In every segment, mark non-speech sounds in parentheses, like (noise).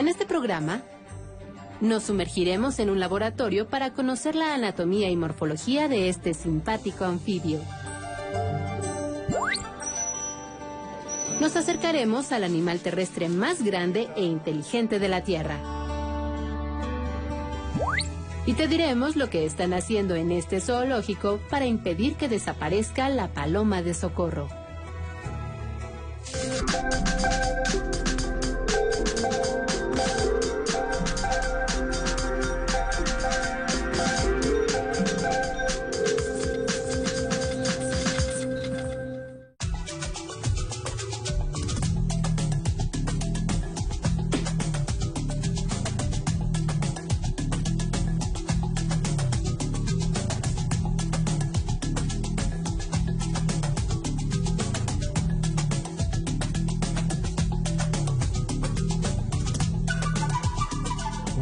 En este programa nos sumergiremos en un laboratorio para conocer la anatomía y morfología de este simpático anfibio. Nos acercaremos al animal terrestre más grande e inteligente de la Tierra. Y te diremos lo que están haciendo en este zoológico para impedir que desaparezca la paloma de socorro.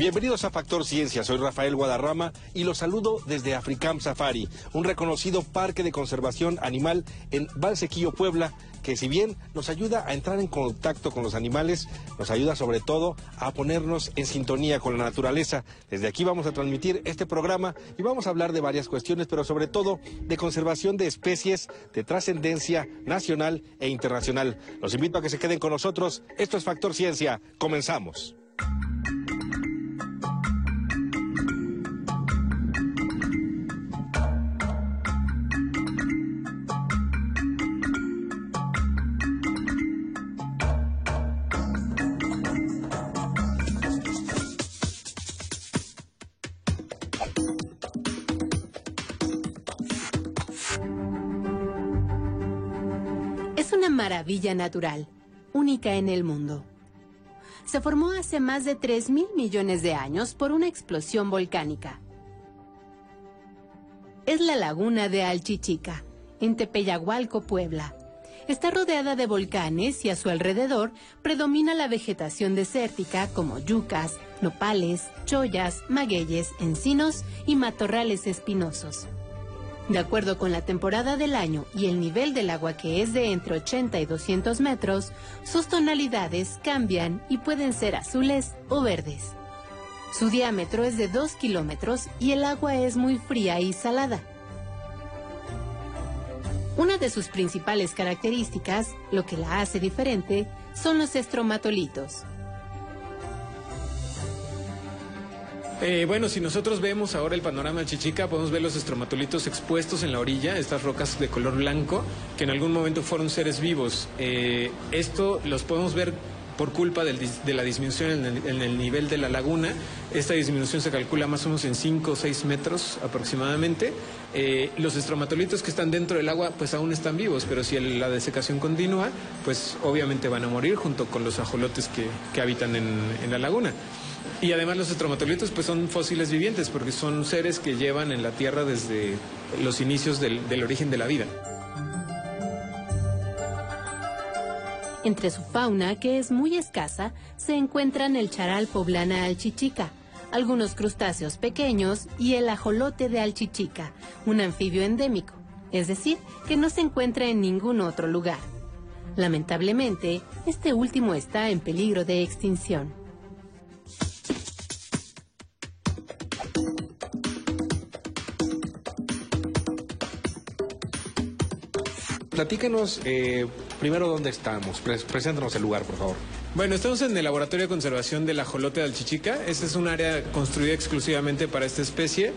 Bienvenidos a Factor Ciencia, soy Rafael Guadarrama y los saludo desde Africam Safari, un reconocido parque de conservación animal en Valsequillo, Puebla, que si bien nos ayuda a entrar en contacto con los animales, nos ayuda sobre todo a ponernos en sintonía con la naturaleza. Desde aquí vamos a transmitir este programa y vamos a hablar de varias cuestiones, pero sobre todo de conservación de especies de trascendencia nacional e internacional. Los invito a que se queden con nosotros. Esto es Factor Ciencia. Comenzamos. Maravilla natural, única en el mundo. Se formó hace más de 3 mil millones de años por una explosión volcánica. Es la laguna de Alchichica, en Tepeyagualco, Puebla. Está rodeada de volcanes y a su alrededor predomina la vegetación desértica como yucas, nopales, chollas, magueyes, encinos y matorrales espinosos. De acuerdo con la temporada del año y el nivel del agua que es de entre 80 y 200 metros, sus tonalidades cambian y pueden ser azules o verdes. Su diámetro es de 2 kilómetros y el agua es muy fría y salada. Una de sus principales características, lo que la hace diferente, son los estromatolitos, Eh, bueno, si nosotros vemos ahora el panorama de Chichica, podemos ver los estromatolitos expuestos en la orilla, estas rocas de color blanco, que en algún momento fueron seres vivos. Eh, esto los podemos ver por culpa de la disminución en el, nivel de la laguna. Esta disminución se calcula más o menos en 5 o 6 metros aproximadamente. Eh, los estromatolitos que están dentro del agua pues aún están vivos, pero si la desecación continúa, pues obviamente van a morir junto con los ajolotes que, habitan en la laguna. Y además los estromatolitos pues son fósiles vivientes porque son seres que llevan en la Tierra desde los inicios del, origen de la vida. Entre su fauna, que es muy escasa, se encuentran el charal poblana alchichica, algunos crustáceos pequeños y el ajolote de alchichica, un anfibio endémico, es decir, que no se encuentra en ningún otro lugar. Lamentablemente, este último está en peligro de extinción. Platícanos eh, primero dónde estamos. preséntanos el lugar, por favor. Bueno, estamos en el Laboratorio de Conservación del Ajolote de Alchichica. Este es un área construida exclusivamente para esta especie.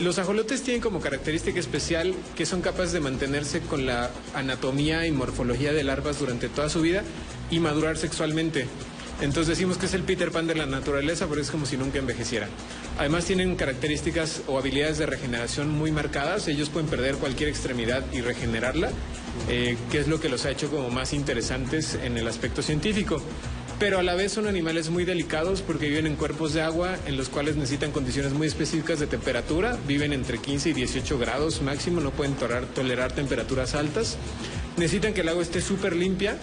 Los ajolotes tienen como característica especial que son capaces de mantenerse con la anatomía y morfología de larvas durante toda su vida y madurar sexualmente. Entonces decimos que es el Peter Pan de la naturaleza, pero es como si nunca envejeciera. Además tienen características o habilidades de regeneración muy marcadas. Ellos pueden perder cualquier extremidad y regenerarla, eh, que es lo que los ha hecho como más interesantes en el aspecto científico. Pero a la vez son animales muy delicados porque viven en cuerpos de agua en los cuales necesitan condiciones muy específicas de temperatura. Viven entre 15 y 18 grados máximo, no pueden tolerar, tolerar temperaturas altas. Necesitan que el agua esté súper limpia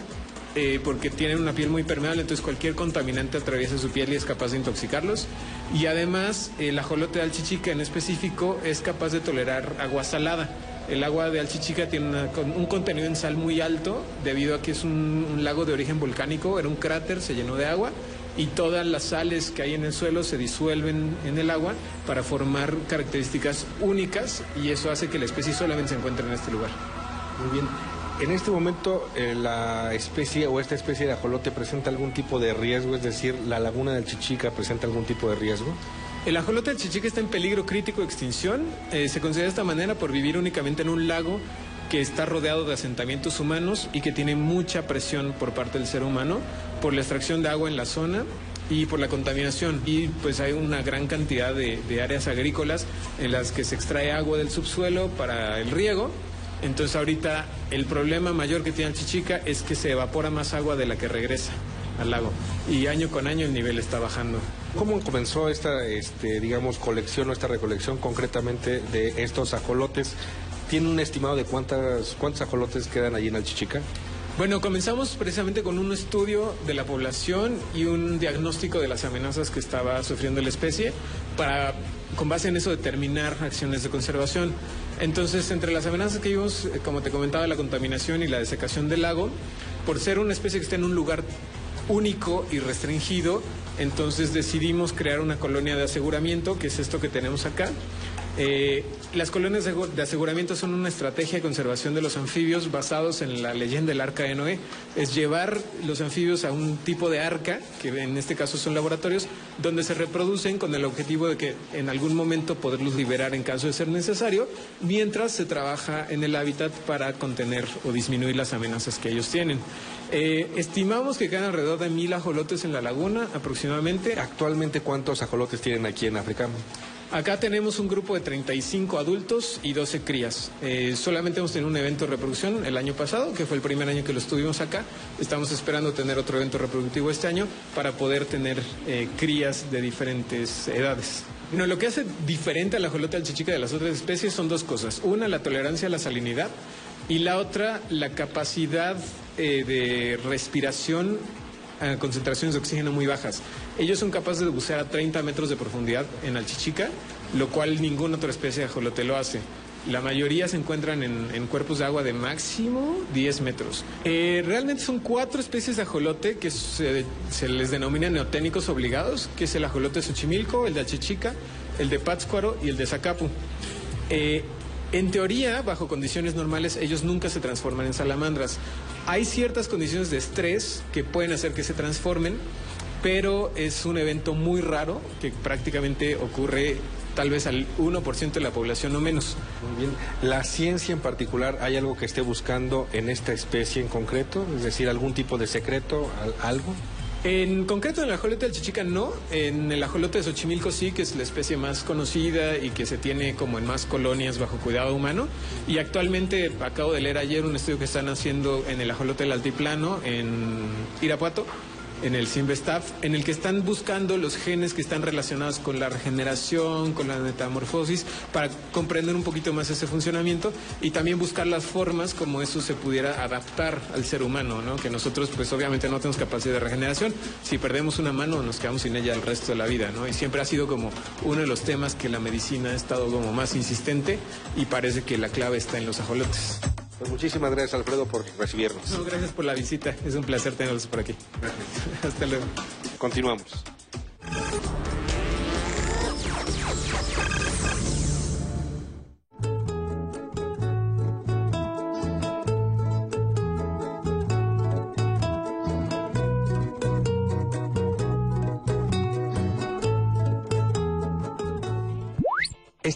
eh, porque tienen una piel muy permeable, entonces cualquier contaminante atraviesa su piel y es capaz de intoxicarlos. Y además, el ajolote de alchichica en específico es capaz de tolerar agua salada. El agua de Alchichica tiene un contenido en sal muy alto debido a que es un, lago de origen volcánico, era un cráter, se llenó de agua y todas las sales que hay en el suelo se disuelven en el agua para formar características únicas y eso hace que la especie solamente se encuentre en este lugar. Muy bien. En este momento, eh, la especie o esta especie de ajolote presenta algún tipo de riesgo, es decir, la laguna del Chichica presenta algún tipo de riesgo. El ajolote del Chichica está en peligro crítico de extinción. Eh, se considera de esta manera por vivir únicamente en un lago que está rodeado de asentamientos humanos y que tiene mucha presión por parte del ser humano por la extracción de agua en la zona y por la contaminación. Y pues hay una gran cantidad de, de áreas agrícolas en las que se extrae agua del subsuelo para el riego entonces ahorita el problema mayor que tiene el Chichica es que se evapora más agua de la que regresa al lago y año con año el nivel está bajando. ¿Cómo comenzó esta, este, digamos, colección o esta recolección concretamente de estos ajolotes? ¿Tiene un estimado de cuántas, cuántos ajolotes quedan allí en el Chichica? Bueno, comenzamos precisamente con un estudio de la población y un diagnóstico de las amenazas que estaba sufriendo la especie para, con base en eso, determinar acciones de conservación. Entonces, entre las amenazas que vimos, eh, como te comentaba, la contaminación y la desecación del lago, por ser una especie que está en un lugar único y restringido, entonces decidimos crear una colonia de aseguramiento, que es esto que tenemos acá, eh, las colonias de aseguramiento son una estrategia de conservación de los anfibios basados en la leyenda del arca de Noé. Es llevar los anfibios a un tipo de arca, que en este caso son laboratorios, donde se reproducen con el objetivo de que en algún momento poderlos liberar en caso de ser necesario, mientras se trabaja en el hábitat para contener o disminuir las amenazas que ellos tienen. Eh, estimamos que quedan alrededor de mil ajolotes en la laguna aproximadamente. ¿Actualmente cuántos ajolotes tienen aquí en África? Acá tenemos un grupo de 35 adultos y 12 crías. Eh, solamente hemos tenido un evento de reproducción el año pasado, que fue el primer año que lo estuvimos acá. Estamos esperando tener otro evento reproductivo este año para poder tener eh, crías de diferentes edades. Bueno, lo que hace diferente a la jolota del chichica de las otras especies son dos cosas. Una, la tolerancia a la salinidad y la otra, la capacidad eh, de respiración a concentraciones de oxígeno muy bajas. Ellos son capaces de bucear a 30 metros de profundidad en Alchichica, lo cual ninguna otra especie de ajolote lo hace. La mayoría se encuentran en, cuerpos de agua de máximo 10 metros. Eh, realmente son cuatro especies de ajolote que se, les denomina neoténicos obligados, que es el ajolote de Xochimilco, el de Achichica, el de Pátzcuaro y el de Zacapu. Eh, en teoría, bajo condiciones normales, ellos nunca se transforman en salamandras. Hay ciertas condiciones de estrés que pueden hacer que se transformen, pero es un evento muy raro que prácticamente ocurre tal vez al 1% de la población o menos. Muy bien. ¿La ciencia en particular hay algo que esté buscando en esta especie en concreto? Es decir, algún tipo de secreto, algo? En concreto en el ajolote del chichica no, en el ajolote de Xochimilco sí, que es la especie más conocida y que se tiene como en más colonias bajo cuidado humano. Y actualmente acabo de leer ayer un estudio que están haciendo en el ajolote del altiplano en Irapuato en el Simvestaff, en el que están buscando los genes que están relacionados con la regeneración, con la metamorfosis, para comprender un poquito más ese funcionamiento y también buscar las formas como eso se pudiera adaptar al ser humano, ¿no? Que nosotros, pues obviamente no tenemos capacidad de regeneración. Si perdemos una mano, nos quedamos sin ella el resto de la vida, ¿no? Y siempre ha sido como uno de los temas que la medicina ha estado como más insistente y parece que la clave está en los ajolotes. Pues muchísimas gracias, Alfredo, por recibirnos. No, gracias por la visita. Es un placer tenerlos por aquí. Gracias. (laughs) Hasta luego. Continuamos.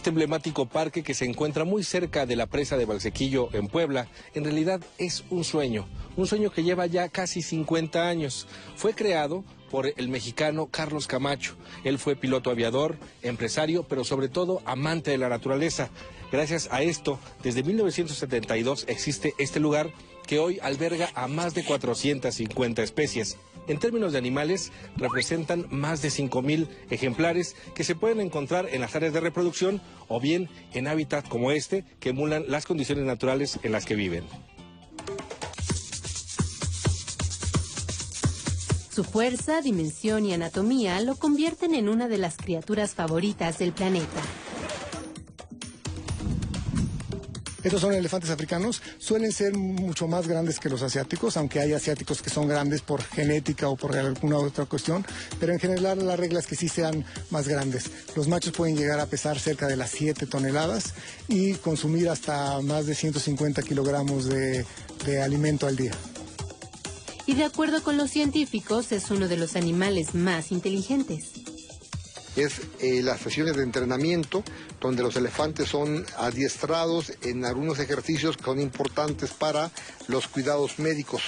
Este emblemático parque que se encuentra muy cerca de la presa de Valsequillo en Puebla, en realidad es un sueño, un sueño que lleva ya casi 50 años. Fue creado por el mexicano Carlos Camacho. Él fue piloto aviador, empresario, pero sobre todo amante de la naturaleza. Gracias a esto, desde 1972 existe este lugar que hoy alberga a más de 450 especies. En términos de animales, representan más de 5.000 ejemplares que se pueden encontrar en las áreas de reproducción o bien en hábitats como este que emulan las condiciones naturales en las que viven. Su fuerza, dimensión y anatomía lo convierten en una de las criaturas favoritas del planeta. Estos son elefantes africanos, suelen ser mucho más grandes que los asiáticos, aunque hay asiáticos que son grandes por genética o por alguna otra cuestión, pero en general la regla es que sí sean más grandes. Los machos pueden llegar a pesar cerca de las 7 toneladas y consumir hasta más de 150 kilogramos de, de alimento al día. Y de acuerdo con los científicos, es uno de los animales más inteligentes es eh, las sesiones de entrenamiento donde los elefantes son adiestrados en algunos ejercicios que son importantes para los cuidados médicos.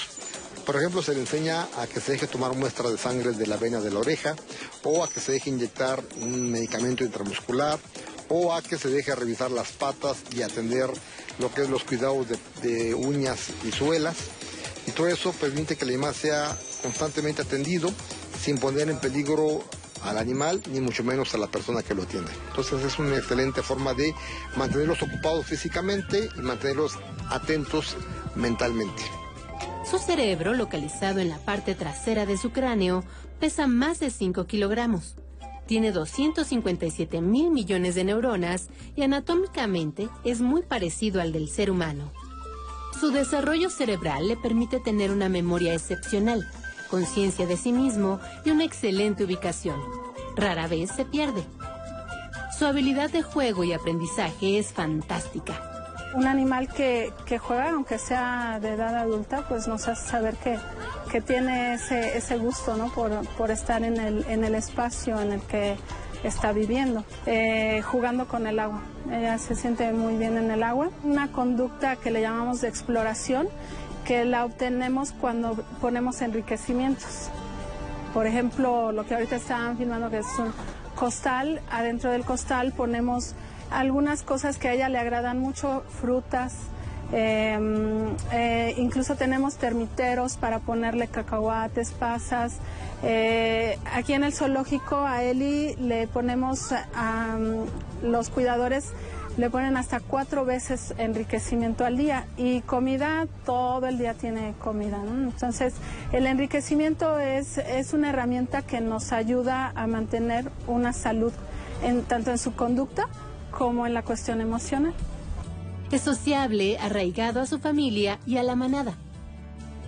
Por ejemplo, se le enseña a que se deje tomar muestra de sangre de la vena de la oreja o a que se deje inyectar un medicamento intramuscular o a que se deje revisar las patas y atender lo que es los cuidados de uñas y suelas. Y todo eso permite que el animal sea constantemente atendido sin poner en peligro al animal, ni mucho menos a la persona que lo atiende. Entonces es una excelente forma de mantenerlos ocupados físicamente y mantenerlos atentos mentalmente. Su cerebro, localizado en la parte trasera de su cráneo, pesa más de 5 kilogramos. Tiene 257 mil millones de neuronas y anatómicamente es muy parecido al del ser humano. Su desarrollo cerebral le permite tener una memoria excepcional, conciencia de sí mismo y una excelente ubicación. Rara vez se pierde. Su habilidad de juego y aprendizaje es fantástica. Un animal que, juega, aunque sea de edad adulta, pues nos hace saber que, que tiene ese, ese gusto ¿no? por, por estar en el, en el espacio en el que está viviendo, eh, jugando con el agua. Ella se siente muy bien en el agua. Una conducta que le llamamos de exploración que la obtenemos cuando ponemos enriquecimientos. Por ejemplo, lo que ahorita estaban filmando que es un costal, adentro del costal ponemos algunas cosas que a ella le agradan mucho, frutas, em, eh, incluso tenemos termiteros para ponerle cacahuates, pasas. Eh, aquí en el zoológico a Eli le ponemos a los cuidadores le ponen hasta cuatro veces enriquecimiento al día y comida, todo el día tiene comida. Entonces, el enriquecimiento es, es una herramienta que nos ayuda a mantener una salud en, tanto en su conducta como en la cuestión emocional. Es sociable, arraigado a su familia y a la manada.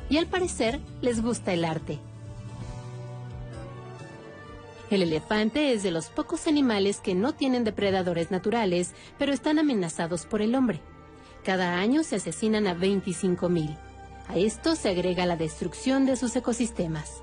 Y al parecer les gusta el arte. El elefante es de los pocos animales que no tienen depredadores naturales, pero están amenazados por el hombre. Cada año se asesinan a 25.000. A esto se agrega la destrucción de sus ecosistemas.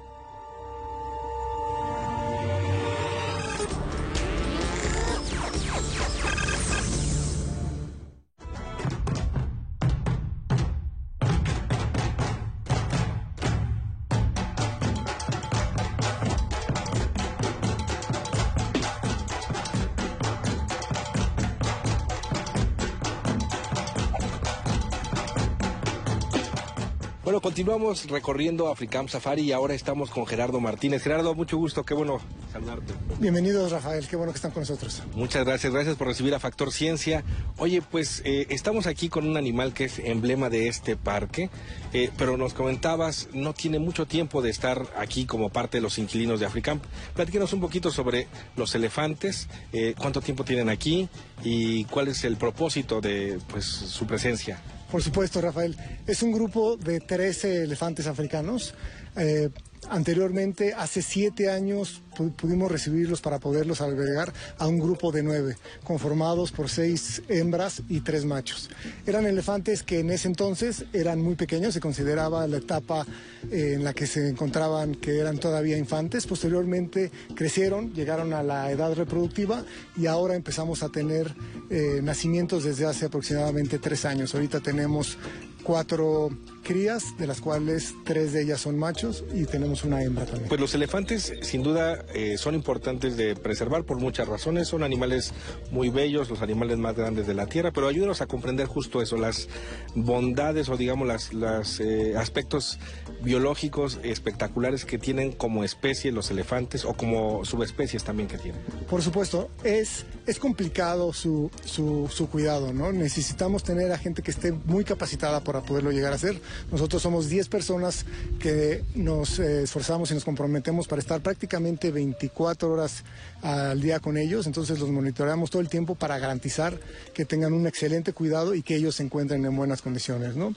Continuamos recorriendo Africam Safari y ahora estamos con Gerardo Martínez. Gerardo, mucho gusto, qué bueno saludarte. Bienvenidos, Rafael, qué bueno que están con nosotros. Muchas gracias, gracias por recibir a Factor Ciencia. Oye, pues eh, estamos aquí con un animal que es emblema de este parque, eh, pero nos comentabas, no tiene mucho tiempo de estar aquí como parte de los inquilinos de Africamp. Platíquenos un poquito sobre los elefantes, eh, cuánto tiempo tienen aquí y cuál es el propósito de pues, su presencia. Por supuesto, Rafael. Es un grupo de 13 elefantes africanos. Eh, Anteriormente, hace siete años, pudimos recibirlos para poderlos albergar a un grupo de nueve, conformados por seis hembras y tres machos. Eran elefantes que en ese entonces eran muy pequeños, se consideraba la etapa eh, en la que se encontraban que eran todavía infantes. Posteriormente crecieron, llegaron a la edad reproductiva y ahora empezamos a tener eh, nacimientos desde hace aproximadamente tres años. Ahorita tenemos cuatro crías, de las cuales tres de ellas son machos y tenemos una hembra también. Pues los elefantes sin duda eh, son importantes de preservar por muchas razones, son animales muy bellos, los animales más grandes de la Tierra, pero ayúdanos a comprender justo eso, las bondades o digamos las, los eh, aspectos biológicos espectaculares que tienen como especie los elefantes o como subespecies también que tienen. Por supuesto, es, es complicado su, su, su cuidado, ¿no? Necesitamos tener a gente que esté muy capacitada para poderlo llegar a hacer. Nosotros somos 10 personas que nos eh, esforzamos y nos comprometemos para estar prácticamente 24 horas al día con ellos, entonces los monitoreamos todo el tiempo para garantizar que tengan un excelente cuidado y que ellos se encuentren en buenas condiciones. ¿no?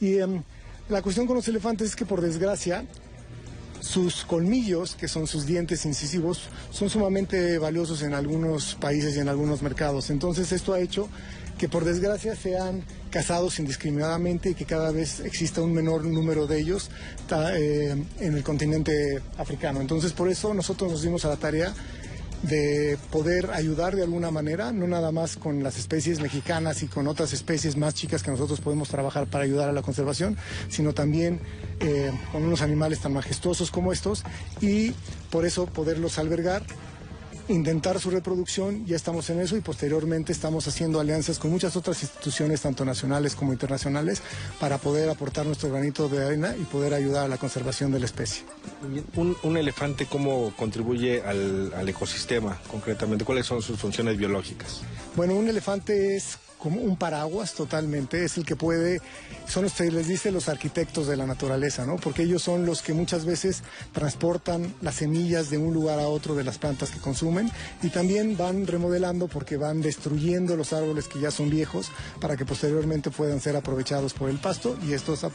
Y em, la cuestión con los elefantes es que por desgracia sus colmillos, que son sus dientes incisivos, son sumamente valiosos en algunos países y en algunos mercados. Entonces esto ha hecho que por desgracia sean cazados indiscriminadamente y que cada vez exista un menor número de ellos eh, en el continente africano. Entonces por eso nosotros nos dimos a la tarea de poder ayudar de alguna manera, no nada más con las especies mexicanas y con otras especies más chicas que nosotros podemos trabajar para ayudar a la conservación, sino también eh, con unos animales tan majestuosos como estos y por eso poderlos albergar intentar su reproducción, ya estamos en eso y posteriormente estamos haciendo alianzas con muchas otras instituciones, tanto nacionales como internacionales, para poder aportar nuestro granito de arena y poder ayudar a la conservación de la especie. Un, elefante, ¿cómo contribuye al, al ecosistema concretamente? ¿Cuáles son sus funciones biológicas? Bueno, un elefante es como un paraguas totalmente, es el que puede, son que les dice los arquitectos de la naturaleza, ¿no? Porque ellos son los que muchas veces transportan las semillas de un lugar a otro de las plantas que consumen y también van remodelando porque van destruyendo los árboles que ya son viejos para que posteriormente puedan ser aprovechados por el pasto y estos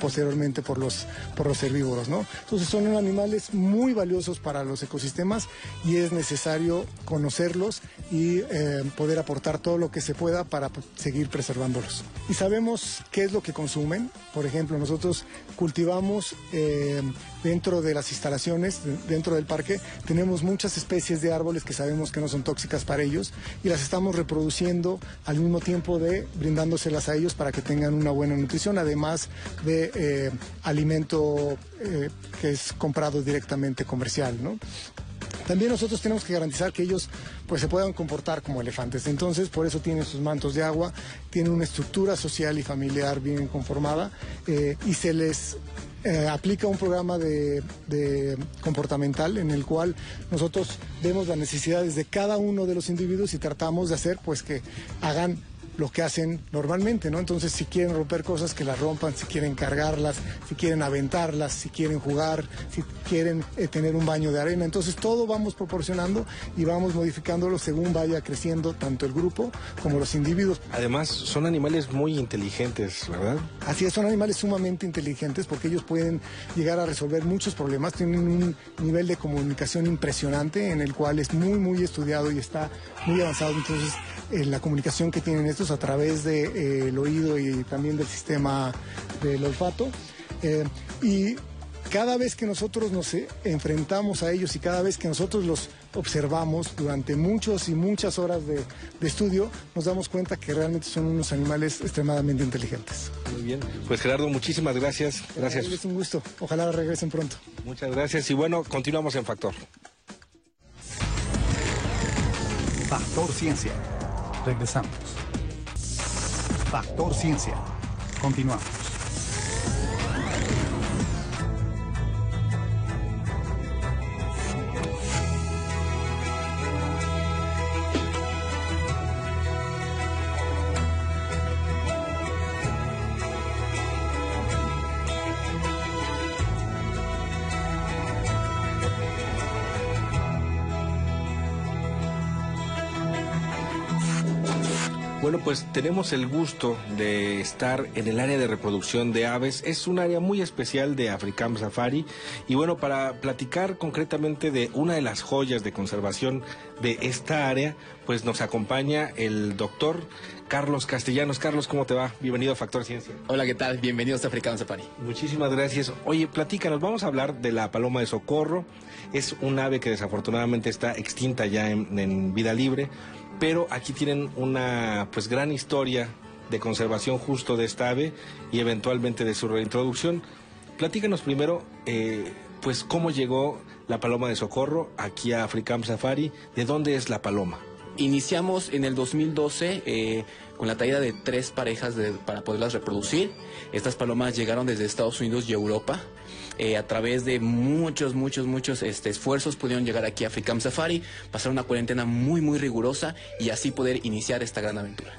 posteriormente por los, por los herbívoros, ¿no? Entonces son animales muy valiosos para los ecosistemas y es necesario conocerlos y eh, poder aportar todo lo que se pueda para seguir preservándolos. Y sabemos qué es lo que consumen. Por ejemplo, nosotros cultivamos eh, dentro de las instalaciones, dentro del parque, tenemos muchas especies de árboles que sabemos que no son tóxicas para ellos y las estamos reproduciendo al mismo tiempo de brindándoselas a ellos para que tengan una buena nutrición, además de eh, alimento eh, que es comprado directamente comercial. ¿no? También nosotros tenemos que garantizar que ellos pues se puedan comportar como elefantes. Entonces, por eso tienen sus mantos de agua, tienen una estructura social y familiar bien conformada eh, y se les eh, aplica un programa de, de, comportamental en el cual nosotros vemos las necesidades de cada uno de los individuos y tratamos de hacer pues que hagan lo que hacen normalmente, ¿no? Entonces, si quieren romper cosas, que las rompan, si quieren cargarlas, si quieren aventarlas, si quieren jugar, si quieren eh, tener un baño de arena. Entonces, todo vamos proporcionando y vamos modificándolo según vaya creciendo tanto el grupo como los individuos. Además, son animales muy inteligentes, ¿verdad? Así es, son animales sumamente inteligentes porque ellos pueden llegar a resolver muchos problemas, tienen un nivel de comunicación impresionante en el cual es muy, muy estudiado y está muy avanzado. Entonces, en la comunicación que tienen estos a través del eh, oído y también del sistema del olfato. Eh, y cada vez que nosotros nos enfrentamos a ellos y cada vez que nosotros los observamos durante muchas y muchas horas de, estudio, nos damos cuenta que realmente son unos animales extremadamente inteligentes. Muy bien. Pues Gerardo, muchísimas gracias. Gracias. Es un gusto. Ojalá regresen pronto. Muchas gracias y bueno, continuamos en Factor. Factor Ciencia. Regresamos. Factor Ciencia. Continuamos. Bueno, pues tenemos el gusto de estar en el área de reproducción de aves. Es un área muy especial de Africam Safari. Y bueno, para platicar concretamente de una de las joyas de conservación de esta área, pues nos acompaña el doctor Carlos Castellanos. Carlos, ¿cómo te va? Bienvenido a Factor Ciencia. Hola, ¿qué tal? Bienvenidos a Africam Safari. Muchísimas gracias. Oye, platícanos, vamos a hablar de la paloma de socorro. Es un ave que desafortunadamente está extinta ya en, en vida libre pero aquí tienen una pues gran historia de conservación justo de esta ave y eventualmente de su reintroducción. Platícanos primero, eh, pues cómo llegó la paloma de socorro aquí a Africam Safari, de dónde es la paloma. Iniciamos en el 2012 eh, con la traída de tres parejas para poderlas reproducir. Estas palomas llegaron desde Estados Unidos y Europa. Eh, a través de muchos, muchos, muchos este, esfuerzos pudieron llegar aquí a Africam Safari, pasar una cuarentena muy, muy rigurosa y así poder iniciar esta gran aventura.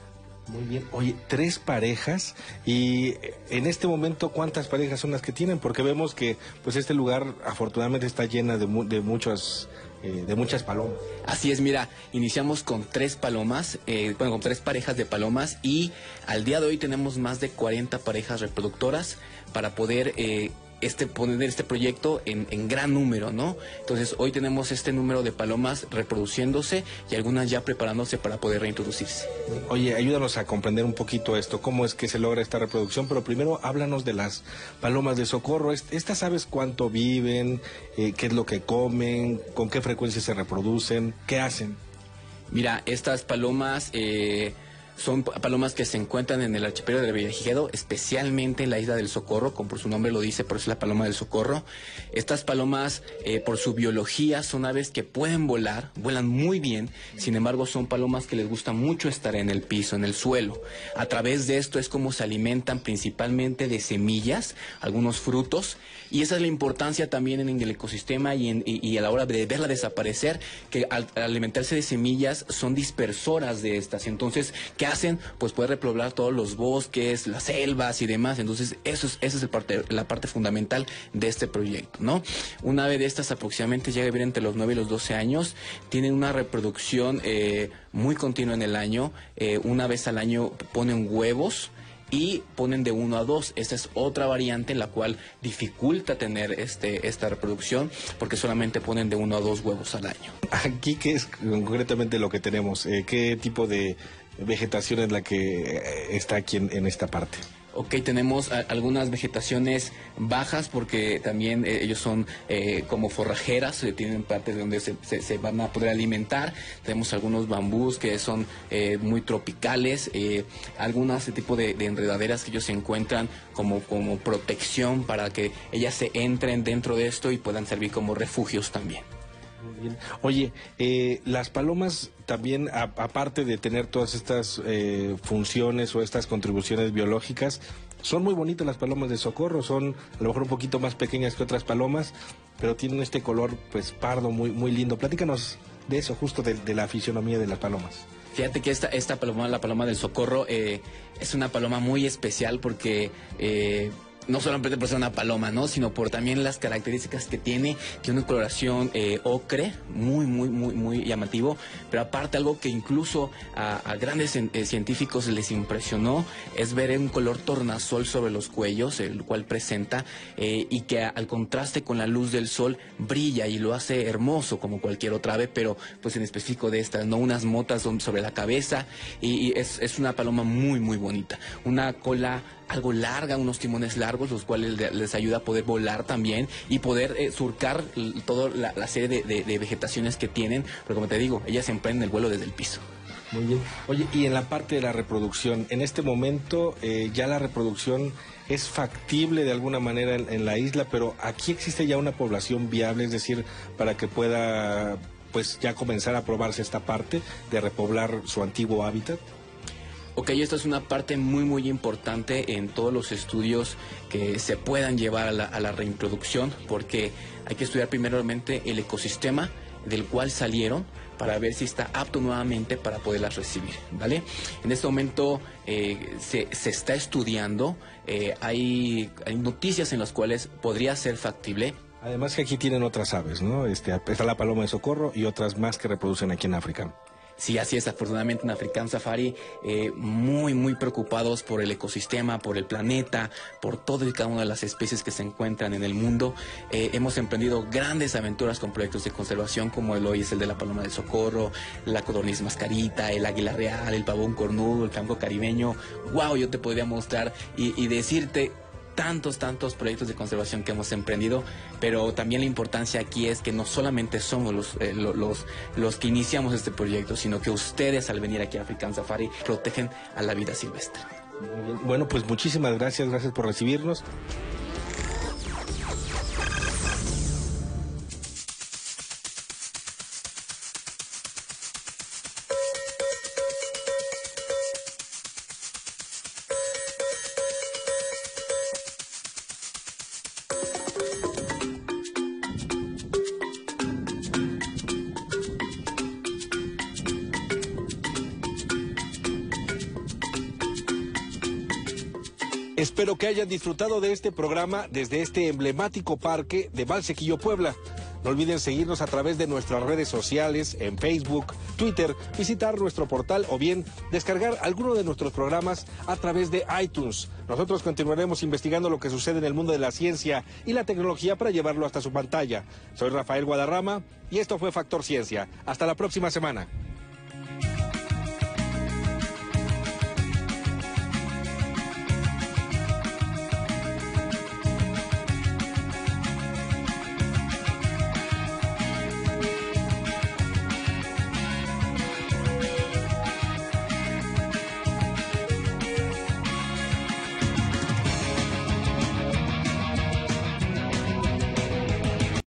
Muy bien. Oye, tres parejas y en este momento cuántas parejas son las que tienen, porque vemos que pues este lugar afortunadamente está llena de, de muchos eh, de muchas palomas. Así es, mira, iniciamos con tres palomas, eh, bueno, con tres parejas de palomas y al día de hoy tenemos más de 40 parejas reproductoras para poder eh, este, poner este proyecto en, en, gran número, ¿no? Entonces hoy tenemos este número de palomas reproduciéndose y algunas ya preparándose para poder reintroducirse. Oye, ayúdanos a comprender un poquito esto, cómo es que se logra esta reproducción, pero primero háblanos de las palomas de socorro. ¿Estas sabes cuánto viven, eh, qué es lo que comen, con qué frecuencia se reproducen, qué hacen? Mira, estas palomas... Eh, son palomas que se encuentran en el archipiélago del Villagigedo, especialmente en la isla del Socorro, como por su nombre lo dice, por eso es la paloma del Socorro. Estas palomas, eh, por su biología, son aves que pueden volar, vuelan muy bien, sin embargo son palomas que les gusta mucho estar en el piso, en el suelo. A través de esto es como se alimentan principalmente de semillas, algunos frutos, y esa es la importancia también en el ecosistema y, y a la hora de verla desaparecer, que al, alimentarse de semillas son dispersoras de estas. Entonces, ¿qué hacen? Pues puede repoblar todos los bosques, las selvas y demás. Entonces, eso es, esa es parte, la parte fundamental de este proyecto, ¿no? Una ave de estas aproximadamente llega a vivir entre los 9 y los 12 años, tienen una reproducción eh, muy continua en el año, eh, una vez al año ponen huevos, y ponen de uno a dos. Esta es otra variante en la cual dificulta tener este, esta reproducción porque solamente ponen de uno a dos huevos al año. Aquí, ¿qué es concretamente lo que tenemos? Eh, ¿Qué tipo de vegetación es la que eh, está aquí en esta parte? Ok, tenemos algunas vegetaciones bajas porque también eh, ellos son eh, como forrajeras, eh, tienen partes donde se, se, van a poder alimentar. Tenemos algunos bambús que son muy tropicales, algunas tipo de, de, enredaderas que ellos se encuentran como, como protección para que ellas se entren dentro de esto y puedan servir como refugios también. Oye, eh, las palomas también, aparte de tener todas estas eh, funciones o estas contribuciones biológicas, son muy bonitas las palomas de socorro, son a lo mejor un poquito más pequeñas que otras palomas, pero tienen este color pues pardo muy, muy lindo. Platícanos de eso, justo de, la fisionomía de las palomas. Fíjate que esta, esta paloma, la paloma del socorro, eh, es una paloma muy especial porque no solamente por ser una paloma, ¿no? Sino por también las características que tiene, tiene una coloración eh, ocre, muy, muy, muy, muy llamativo, pero aparte algo que incluso a, grandes eh, científicos les impresionó es ver un color tornasol sobre los cuellos, el cual presenta, eh, y que al contraste con la luz del sol brilla y lo hace hermoso como cualquier otra ave, pero pues en específico de estas, ¿no? Unas motas sobre la cabeza, y, es, es una paloma muy, muy bonita, una cola algo larga, unos timones largos, los cuales les ayuda a poder volar también y poder eh, surcar toda la, serie de, vegetaciones que tienen, pero como te digo, ellas emprenden el vuelo desde el piso. Muy bien. Oye, y en la parte de la reproducción, en este momento eh, ya la reproducción es factible de alguna manera en, la isla, pero aquí existe ya una población viable, es decir, para que pueda pues ya comenzar a probarse esta parte de repoblar su antiguo hábitat. Ok, esto es una parte muy muy importante en todos los estudios que se puedan llevar a la, reintroducción, porque hay que estudiar primeramente el ecosistema del cual salieron para ver si está apto nuevamente para poderlas recibir, ¿vale? En este momento eh, se, está estudiando, eh, hay, hay noticias en las cuales podría ser factible, Además que aquí tienen otras aves, ¿no? Este, está la paloma de socorro y otras más que reproducen aquí en África. Sí, así es. Afortunadamente en African Safari, eh, muy, muy preocupados por el ecosistema, por el planeta, por todo y cada una de las especies que se encuentran en el mundo. Eh, hemos emprendido grandes aventuras con proyectos de conservación, como el hoy es el de la paloma del socorro, la codorniz mascarita, el águila real, el pavón cornudo, el campo caribeño. ¡Wow! Yo te podría mostrar y decirte tantos, tantos proyectos de conservación que hemos emprendido, pero también la importancia aquí es que no solamente somos los, eh, los, los que iniciamos este proyecto, sino que ustedes al venir aquí a African Safari protegen a la vida silvestre. Bueno, pues muchísimas gracias, gracias por recibirnos. Hayan disfrutado de este programa desde este emblemático parque de Valsequillo, Puebla. No olviden seguirnos a través de nuestras redes sociales, en Facebook, Twitter, visitar nuestro portal o bien descargar alguno de nuestros programas a través de iTunes. Nosotros continuaremos investigando lo que sucede en el mundo de la ciencia y la tecnología para llevarlo hasta su pantalla. Soy Rafael Guadarrama y esto fue Factor Ciencia. Hasta la próxima semana.